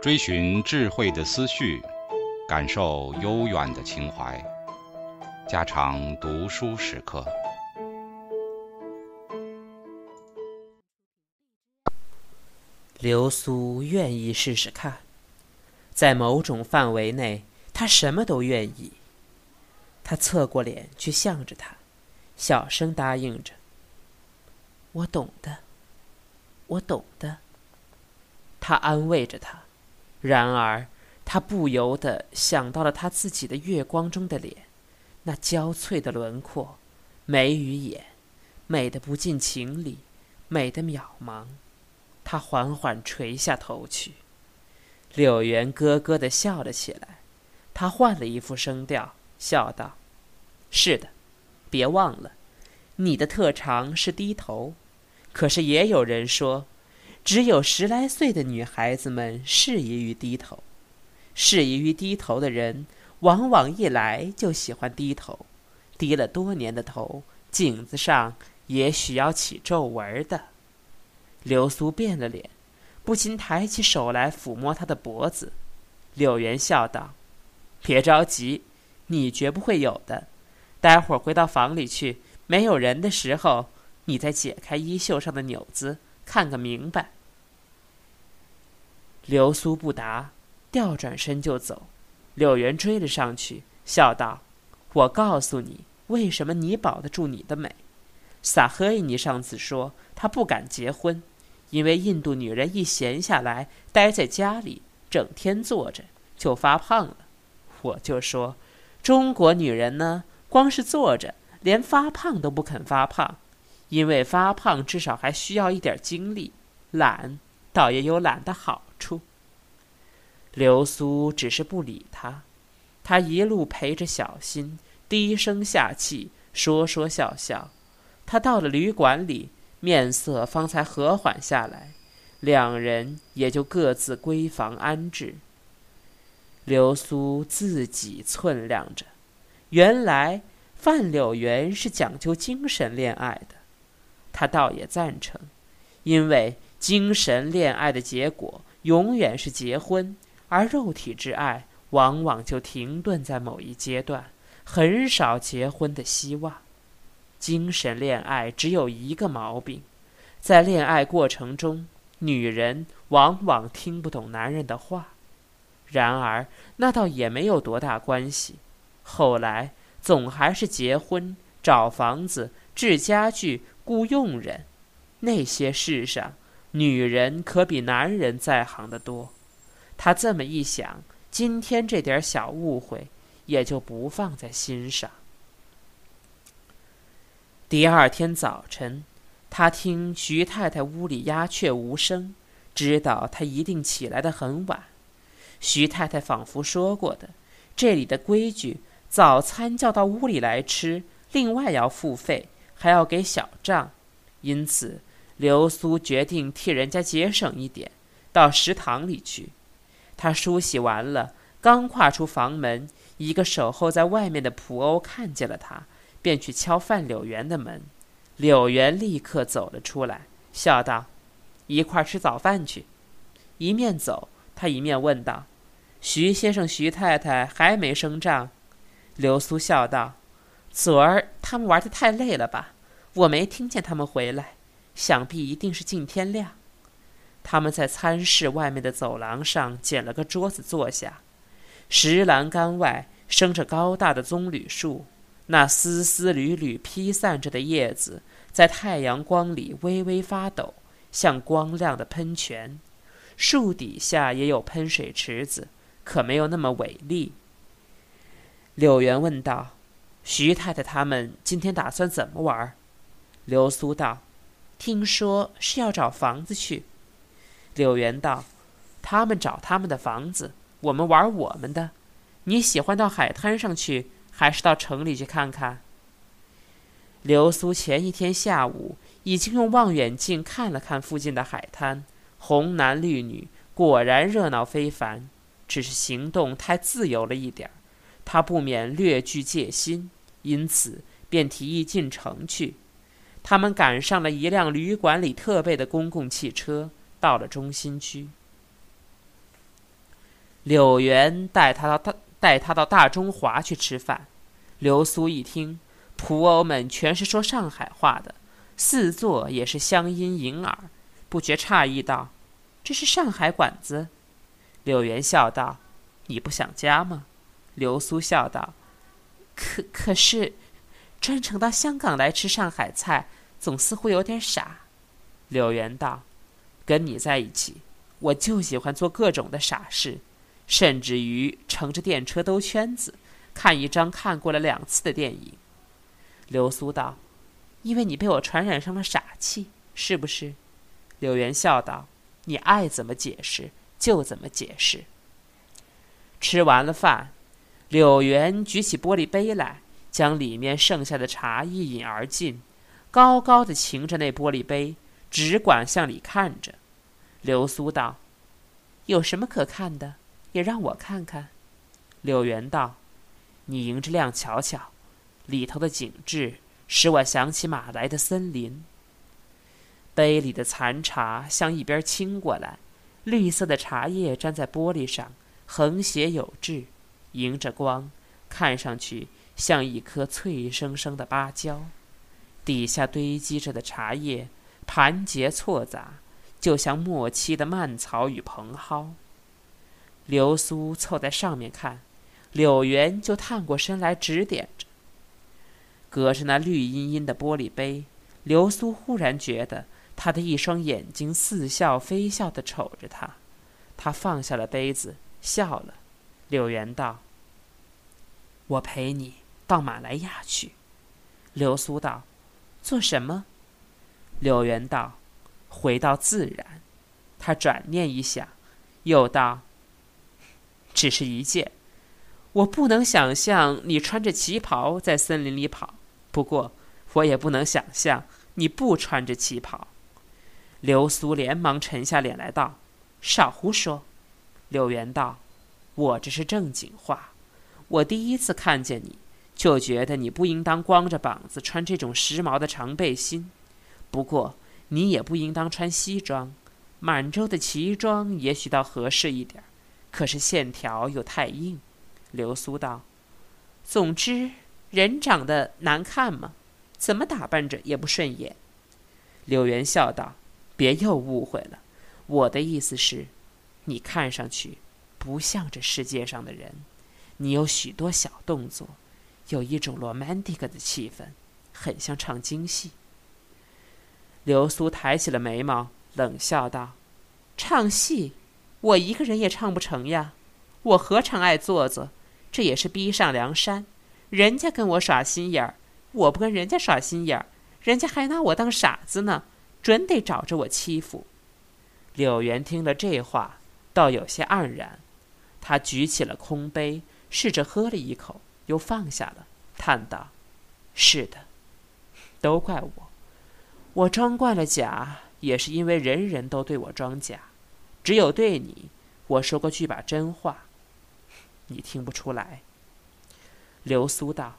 追寻智慧的思绪，感受悠远的情怀。家常读书时刻。流苏愿意试试看，在某种范围内，他什么都愿意。他侧过脸去向着他，小声答应着：“我懂的，我懂的。”他安慰着他。然而，他不由得想到了他自己的月光中的脸，那娇脆的轮廓，眉与眼，美得不近情理，美得渺茫。他缓缓垂下头去。柳原咯咯地笑了起来。他换了一副声调，笑道：“是的，别忘了，你的特长是低头。可是也有人说。”只有十来岁的女孩子们适宜于低头，适宜于低头的人，往往一来就喜欢低头，低了多年的头，颈子上也许要起皱纹的。流苏变了脸，不禁抬起手来抚摸他的脖子。柳原笑道：“别着急，你绝不会有的。待会儿回到房里去，没有人的时候，你再解开衣袖上的纽子。”看个明白。流苏不答，调转身就走。柳原追了上去，笑道：“我告诉你，为什么你保得住你的美。萨赫伊尼上次说他不敢结婚，因为印度女人一闲下来，待在家里，整天坐着就发胖了。我就说，中国女人呢，光是坐着，连发胖都不肯发胖。”因为发胖至少还需要一点精力，懒倒也有懒的好处。流苏只是不理他，他一路陪着小新，低声下气，说说笑笑。他到了旅馆里，面色方才和缓下来，两人也就各自归房安置。流苏自己忖量着，原来范柳原是讲究精神恋爱的。他倒也赞成，因为精神恋爱的结果永远是结婚，而肉体之爱往往就停顿在某一阶段，很少结婚的希望。精神恋爱只有一个毛病，在恋爱过程中，女人往往听不懂男人的话。然而那倒也没有多大关系，后来总还是结婚、找房子、置家具。雇佣人，那些事上，女人可比男人在行的多。他这么一想，今天这点小误会也就不放在心上。第二天早晨，他听徐太太屋里鸦雀无声，知道她一定起来的很晚。徐太太仿佛说过的，这里的规矩：早餐叫到屋里来吃，另外要付费。还要给小账，因此流苏决定替人家节省一点，到食堂里去。他梳洗完了，刚跨出房门，一个守候在外面的仆欧看见了他，便去敲范柳园的门。柳园立刻走了出来，笑道：“一块吃早饭去。”一面走，他一面问道：“徐先生、徐太太还没升账？”流苏笑道：“昨儿他们玩的太累了吧？”我没听见他们回来，想必一定是近天亮。他们在餐室外面的走廊上捡了个桌子坐下。石栏杆外生着高大的棕榈树，那丝丝缕缕披散着的叶子在太阳光里微微发抖，像光亮的喷泉。树底下也有喷水池子，可没有那么伟丽。柳原问道：“徐太太他们今天打算怎么玩？”流苏道：“听说是要找房子去。”柳原道：“他们找他们的房子，我们玩我们的。你喜欢到海滩上去，还是到城里去看看？”流苏前一天下午已经用望远镜看了看附近的海滩，红男绿女果然热闹非凡，只是行动太自由了一点儿，他不免略具戒心，因此便提议进城去。他们赶上了一辆旅馆里特备的公共汽车，到了中心区。柳原带他到大带他到大中华去吃饭。流苏一听，仆欧们全是说上海话的，四座也是乡音迎耳，不觉诧异道：“这是上海馆子。”柳原笑道：“你不想家吗？”流苏笑道：“可可是，专程到香港来吃上海菜，总似乎有点傻。”柳原道：“跟你在一起，我就喜欢做各种的傻事。”甚至于乘着电车兜圈子，看一张看过了两次的电影。流苏道：“因为你被我传染上了傻气，是不是？”柳原笑道：“你爱怎么解释就怎么解释。”吃完了饭，柳原举起玻璃杯来，将里面剩下的茶一饮而尽，高高的擎着那玻璃杯，只管向里看着。流苏道：“有什么可看的？”也让我看看，柳原道：“你迎着亮瞧瞧，里头的景致使我想起马来的森林。”杯里的残茶向一边倾过来，绿色的茶叶粘在玻璃上，横斜有致，迎着光，看上去像一颗脆生生的芭蕉。底下堆积着的茶叶盘结错杂，就像末期的蔓草与蓬蒿。流苏凑在上面看，柳原就探过身来指点着。隔着那绿茵茵的玻璃杯，流苏忽然觉得他的一双眼睛似笑非笑地瞅着他。他放下了杯子，笑了。柳原道：“我陪你到马来亚去。”流苏道：“做什么？”柳原道：“回到自然。”他转念一想，又道。只是一件，我不能想象你穿着旗袍在森林里跑。不过，我也不能想象你不穿着旗袍。流苏连忙沉下脸来道：“少胡说。”柳原道：“我这是正经话。我第一次看见你，就觉得你不应当光着膀子穿这种时髦的长背心。不过，你也不应当穿西装，满洲的旗装也许倒合适一点。”可是线条又太硬，流苏道：“总之，人长得难看嘛，怎么打扮着也不顺眼。”柳原笑道：“别又误会了，我的意思是，你看上去不像这世界上的人。你有许多小动作，有一种 romantic 的气氛，很像唱京戏。”流苏抬起了眉毛，冷笑道：“唱戏。”我一个人也唱不成呀，我何尝爱做作？这也是逼上梁山。人家跟我耍心眼儿，我不跟人家耍心眼儿，人家还拿我当傻子呢，准得找着我欺负。柳原听了这话，倒有些黯然。他举起了空杯，试着喝了一口，又放下了，叹道：“是的，都怪我。我装惯了假，也是因为人人都对我装假。”只有对你，我说过句把真话，你听不出来。流苏道：“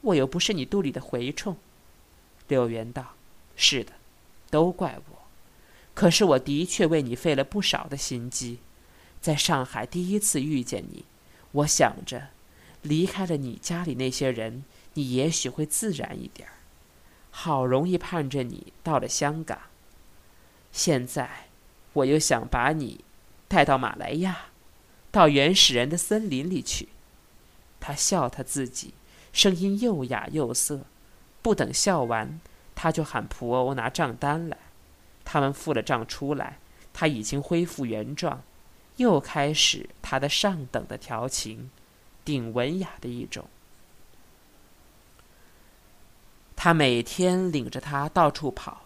我又不是你肚里的蛔虫。”柳原道：“是的，都怪我。可是我的确为你费了不少的心机。在上海第一次遇见你，我想着，离开了你家里那些人，你也许会自然一点儿。好容易盼着你到了香港，现在。”我又想把你带到马来亚，到原始人的森林里去。他笑他自己，声音又哑又涩。不等笑完，他就喊仆欧拿账单来。他们付了账出来，他已经恢复原状，又开始他的上等的调情，顶文雅的一种。他每天领着他到处跑，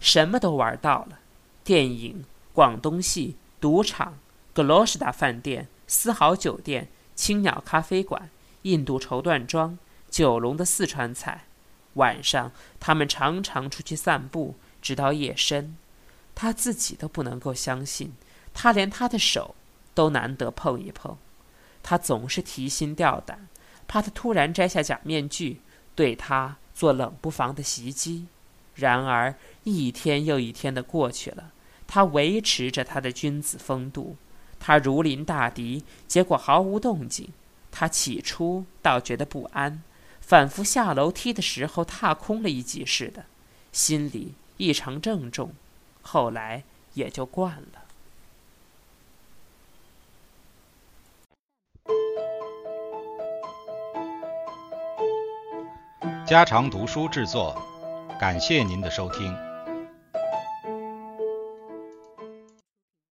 什么都玩到了，电影。广东戏、赌场、格罗什达饭店、丝豪酒店、青鸟咖啡馆、印度绸缎庄、九龙的四川菜。晚上，他们常常出去散步，直到夜深。他自己都不能够相信，他连他的手都难得碰一碰。他总是提心吊胆，怕他突然摘下假面具，对他做冷不防的袭击。然而一天又一天的过去了，他维持着他的君子风度，他如临大敌，结果毫无动静。他起初倒觉得不安，反复下楼梯的时候踏空了一级似的，心里异常郑重。后来也就惯了。家常读书制作，感谢您的收听。